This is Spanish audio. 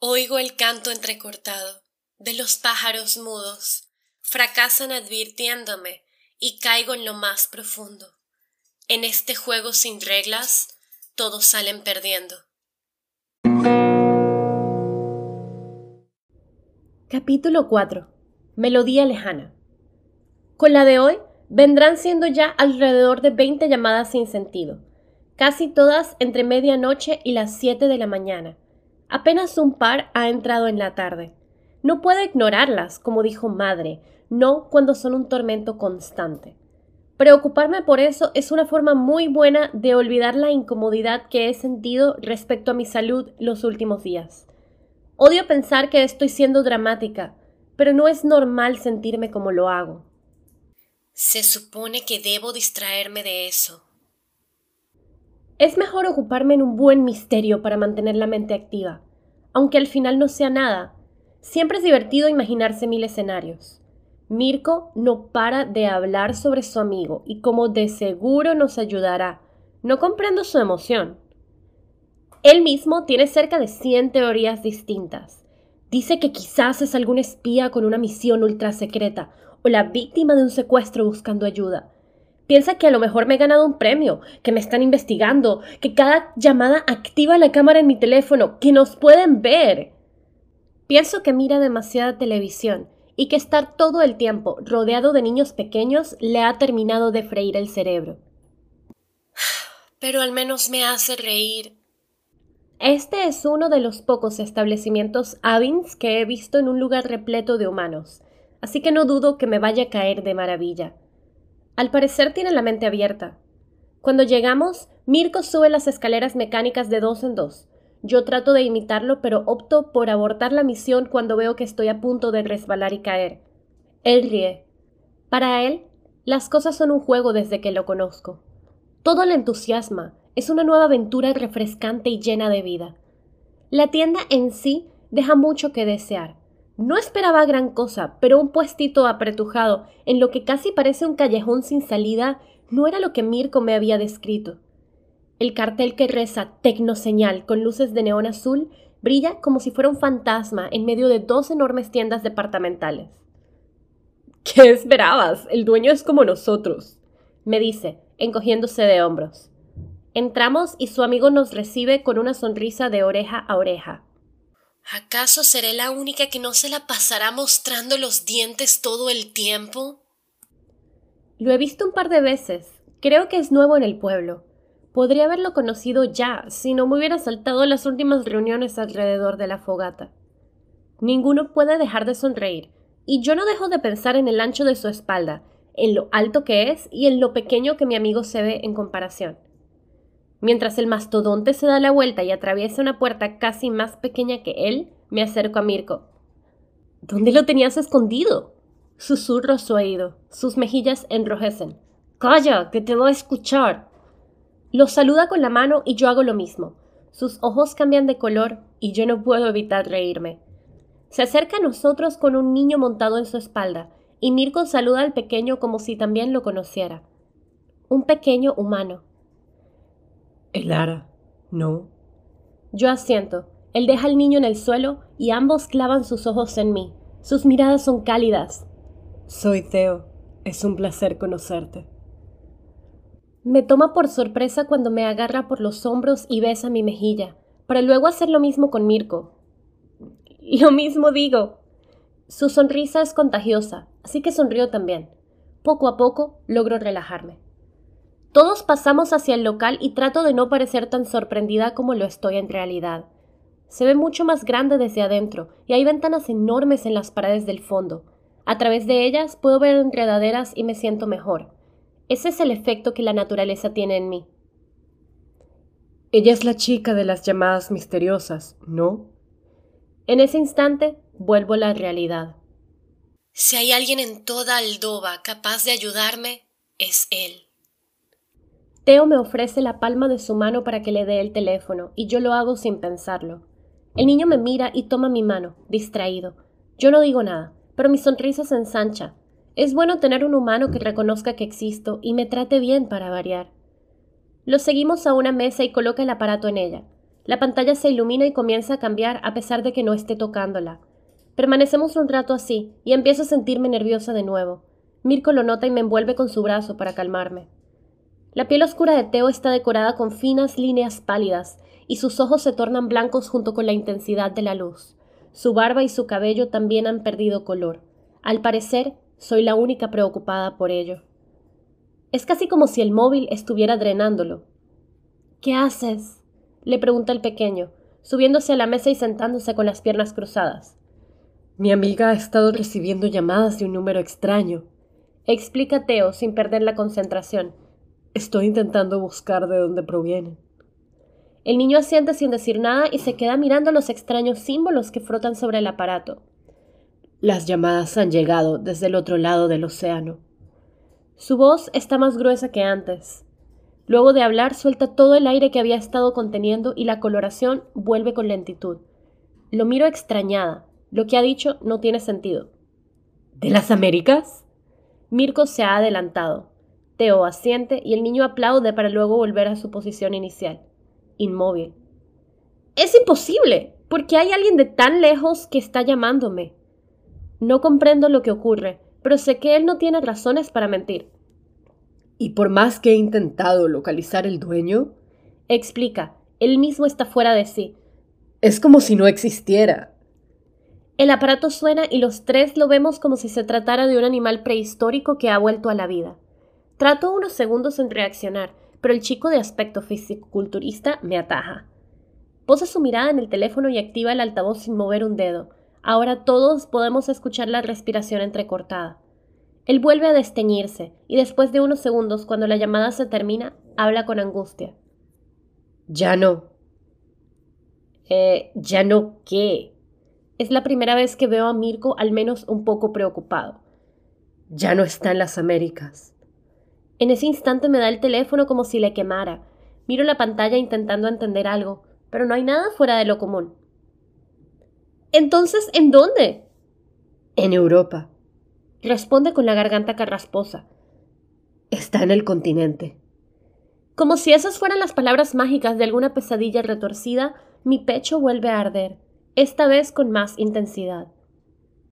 Oigo el canto entrecortado de los pájaros mudos, fracasan advirtiéndome y caigo en lo más profundo. En este juego sin reglas, todos salen perdiendo. Capítulo 4. Melodía lejana. Con la de hoy vendrán siendo ya alrededor de 20 llamadas sin sentido, casi todas entre medianoche y las 7 de la mañana. Apenas un par ha entrado en la tarde. No puedo ignorarlas, como dijo madre, no cuando son un tormento constante. Preocuparme por eso es una forma muy buena de olvidar la incomodidad que he sentido respecto a mi salud los últimos días. Odio pensar que estoy siendo dramática, pero no es normal sentirme como lo hago. Se supone que debo distraerme de eso. Es mejor ocuparme en un buen misterio para mantener la mente activa, aunque al final no sea nada. Siempre es divertido imaginarse mil escenarios. Mirko no para de hablar sobre su amigo y como de seguro nos ayudará. No comprendo su emoción. Él mismo tiene cerca de 100 teorías distintas. Dice que quizás es algún espía con una misión ultra secreta o la víctima de un secuestro buscando ayuda. Piensa que a lo mejor me he ganado un premio, que me están investigando, que cada llamada activa la cámara en mi teléfono, que nos pueden ver. Pienso que mira demasiada televisión y que estar todo el tiempo rodeado de niños pequeños le ha terminado de freír el cerebro. Pero al menos me hace reír. Este es uno de los pocos establecimientos Avins que he visto en un lugar repleto de humanos así que no dudo que me vaya a caer de maravilla. Al parecer tiene la mente abierta. Cuando llegamos, Mirko sube las escaleras mecánicas de dos en dos. Yo trato de imitarlo, pero opto por abortar la misión cuando veo que estoy a punto de resbalar y caer. Él ríe. Para él, las cosas son un juego desde que lo conozco. Todo le entusiasma, es una nueva aventura refrescante y llena de vida. La tienda en sí deja mucho que desear. No esperaba gran cosa, pero un puestito apretujado, en lo que casi parece un callejón sin salida, no era lo que Mirko me había descrito. El cartel que reza Tecnoseñal con luces de neón azul brilla como si fuera un fantasma en medio de dos enormes tiendas departamentales. ¿Qué esperabas? El dueño es como nosotros, me dice, encogiéndose de hombros. Entramos y su amigo nos recibe con una sonrisa de oreja a oreja. ¿Acaso seré la única que no se la pasará mostrando los dientes todo el tiempo? Lo he visto un par de veces. Creo que es nuevo en el pueblo. Podría haberlo conocido ya si no me hubiera saltado las últimas reuniones alrededor de la fogata. Ninguno puede dejar de sonreír, y yo no dejo de pensar en el ancho de su espalda, en lo alto que es y en lo pequeño que mi amigo se ve en comparación. Mientras el mastodonte se da la vuelta y atraviesa una puerta casi más pequeña que él, me acerco a Mirko. ¿Dónde lo tenías escondido? Susurro su oído. Sus mejillas enrojecen. Calla, que te voy a escuchar. Lo saluda con la mano y yo hago lo mismo. Sus ojos cambian de color y yo no puedo evitar reírme. Se acerca a nosotros con un niño montado en su espalda, y Mirko saluda al pequeño como si también lo conociera. Un pequeño humano, Elara, no. Yo asiento. Él deja al niño en el suelo y ambos clavan sus ojos en mí. Sus miradas son cálidas. Soy Theo. Es un placer conocerte. Me toma por sorpresa cuando me agarra por los hombros y besa mi mejilla, para luego hacer lo mismo con Mirko. Lo mismo digo. Su sonrisa es contagiosa, así que sonrío también. Poco a poco logro relajarme. Todos pasamos hacia el local y trato de no parecer tan sorprendida como lo estoy en realidad. Se ve mucho más grande desde adentro y hay ventanas enormes en las paredes del fondo. A través de ellas puedo ver enredaderas y me siento mejor. Ese es el efecto que la naturaleza tiene en mí. Ella es la chica de las llamadas misteriosas, ¿no? En ese instante vuelvo a la realidad. Si hay alguien en toda Aldoba capaz de ayudarme, es él. Teo me ofrece la palma de su mano para que le dé el teléfono, y yo lo hago sin pensarlo. El niño me mira y toma mi mano, distraído. Yo no digo nada, pero mi sonrisa se ensancha. Es bueno tener un humano que reconozca que existo y me trate bien para variar. Lo seguimos a una mesa y coloca el aparato en ella. La pantalla se ilumina y comienza a cambiar a pesar de que no esté tocándola. Permanecemos un rato así y empiezo a sentirme nerviosa de nuevo. Mirko lo nota y me envuelve con su brazo para calmarme. La piel oscura de Teo está decorada con finas líneas pálidas y sus ojos se tornan blancos junto con la intensidad de la luz. Su barba y su cabello también han perdido color. Al parecer, soy la única preocupada por ello. Es casi como si el móvil estuviera drenándolo. ¿Qué haces? le pregunta el pequeño, subiéndose a la mesa y sentándose con las piernas cruzadas. Mi amiga ha estado recibiendo llamadas de un número extraño. Explica Teo sin perder la concentración. Estoy intentando buscar de dónde provienen. El niño asiente sin decir nada y se queda mirando los extraños símbolos que frotan sobre el aparato. Las llamadas han llegado desde el otro lado del océano. Su voz está más gruesa que antes. Luego de hablar, suelta todo el aire que había estado conteniendo y la coloración vuelve con lentitud. Lo miro extrañada. Lo que ha dicho no tiene sentido. ¿De las Américas? Mirko se ha adelantado. Teo asiente y el niño aplaude para luego volver a su posición inicial, inmóvil. Es imposible, porque hay alguien de tan lejos que está llamándome. No comprendo lo que ocurre, pero sé que él no tiene razones para mentir. Y por más que he intentado localizar el dueño, explica, él mismo está fuera de sí. Es como si no existiera. El aparato suena y los tres lo vemos como si se tratara de un animal prehistórico que ha vuelto a la vida. Trato unos segundos en reaccionar, pero el chico de aspecto físico-culturista me ataja. Posa su mirada en el teléfono y activa el altavoz sin mover un dedo. Ahora todos podemos escuchar la respiración entrecortada. Él vuelve a desteñirse y después de unos segundos, cuando la llamada se termina, habla con angustia. Ya no. Eh, ¿ya no qué? Es la primera vez que veo a Mirko al menos un poco preocupado. Ya no está en las Américas. En ese instante me da el teléfono como si le quemara. Miro la pantalla intentando entender algo, pero no hay nada fuera de lo común. Entonces, ¿en dónde? En Europa. Responde con la garganta carrasposa. Está en el continente. Como si esas fueran las palabras mágicas de alguna pesadilla retorcida, mi pecho vuelve a arder esta vez con más intensidad.